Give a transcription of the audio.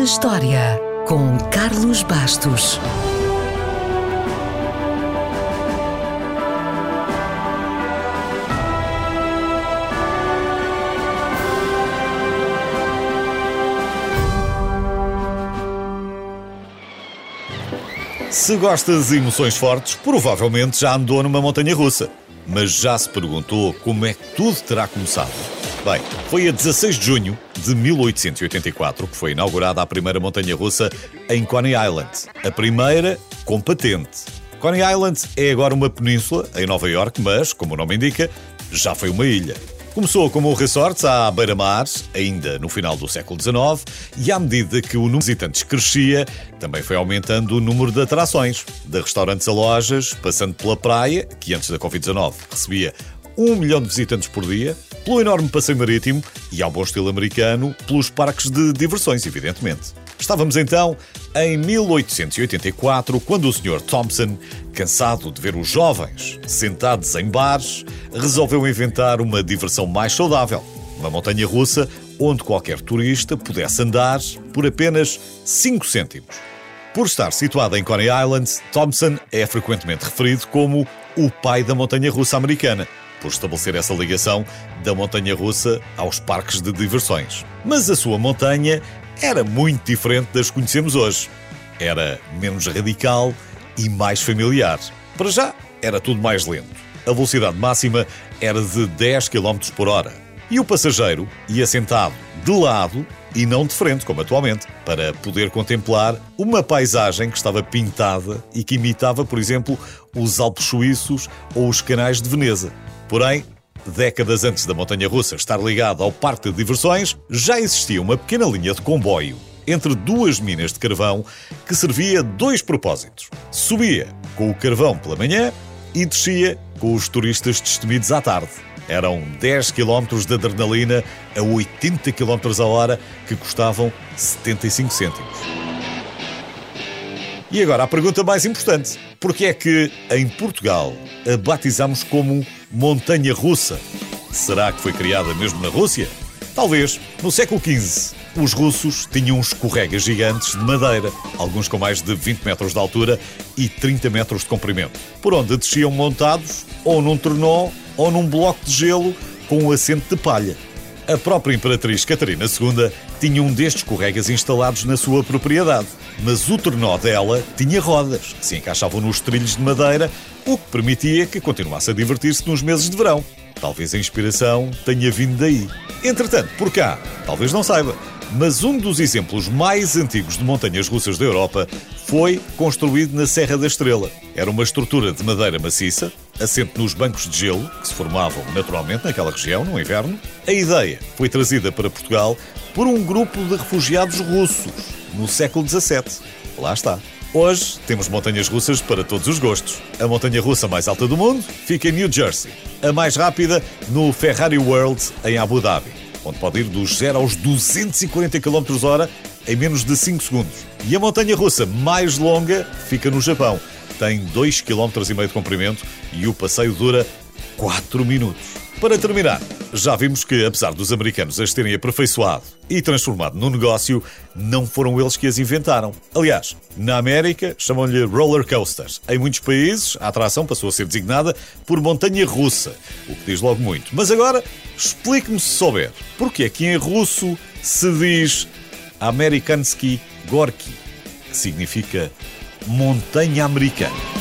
na História, com Carlos Bastos. Se gostas de emoções fortes, provavelmente já andou numa montanha russa. Mas já se perguntou como é que tudo terá começado? Bem, foi a 16 de junho de 1884 que foi inaugurada a primeira montanha russa em Coney Island. A primeira com patente. Coney Island é agora uma península em Nova York, mas, como o nome indica, já foi uma ilha. Começou como um resort à beira-mar, ainda no final do século XIX, e à medida que o número de visitantes crescia, também foi aumentando o número de atrações, de restaurantes a lojas, passando pela praia, que antes da Covid-19 recebia um milhão de visitantes por dia, pelo enorme passeio marítimo e, ao bom estilo americano, pelos parques de diversões, evidentemente. Estávamos então em 1884, quando o Sr. Thompson, cansado de ver os jovens sentados em bares, resolveu inventar uma diversão mais saudável. Uma montanha russa onde qualquer turista pudesse andar por apenas 5 cêntimos. Por estar situada em Coney Island, Thompson é frequentemente referido como o pai da montanha russa americana, por estabelecer essa ligação da montanha russa aos parques de diversões. Mas a sua montanha era muito diferente das que conhecemos hoje. Era menos radical e mais familiar. Para já, era tudo mais lento. A velocidade máxima era de 10 km por hora. E o passageiro ia sentado de lado e não de frente, como atualmente, para poder contemplar uma paisagem que estava pintada e que imitava, por exemplo, os Alpes suíços ou os canais de Veneza. Porém, Décadas antes da montanha russa estar ligada ao parque de diversões, já existia uma pequena linha de comboio entre duas minas de carvão que servia dois propósitos. Subia com o carvão pela manhã e descia com os turistas destemidos à tarde. Eram 10 km de adrenalina a 80 km a hora que custavam 75 cêntimos. E agora a pergunta mais importante: porquê é que em Portugal a batizamos como montanha russa? Será que foi criada mesmo na Rússia? Talvez. No século XV, os russos tinham escorregas gigantes de madeira, alguns com mais de 20 metros de altura e 30 metros de comprimento, por onde desciam montados ou num trenó ou num bloco de gelo com um assento de palha. A própria Imperatriz Catarina II tinha um destes escorregas instalados na sua propriedade, mas o trenó dela tinha rodas que se encaixavam nos trilhos de madeira, o que permitia que continuasse a divertir-se nos meses de verão. Talvez a inspiração tenha vindo daí. Entretanto, por cá, talvez não saiba, mas um dos exemplos mais antigos de montanhas russas da Europa foi construído na Serra da Estrela. Era uma estrutura de madeira maciça, assente nos bancos de gelo, que se formavam naturalmente naquela região no inverno. A ideia foi trazida para Portugal por um grupo de refugiados russos no século XVII. Lá está. Hoje temos montanhas russas para todos os gostos. A montanha russa mais alta do mundo fica em New Jersey. A mais rápida no Ferrari World em Abu Dhabi, onde pode ir dos 0 aos 240 km h em menos de 5 segundos. E a montanha russa mais longa fica no Japão. Tem 2,5 km de comprimento e o passeio dura 4 minutos. Para terminar, já vimos que, apesar dos americanos as terem aperfeiçoado e transformado num negócio, não foram eles que as inventaram. Aliás, na América chamam-lhe roller coasters. Em muitos países, a atração passou a ser designada por montanha russa, o que diz logo muito. Mas agora, explique-me se souber, porque é que em russo se diz Amerikansky Gorky, que significa montanha americana.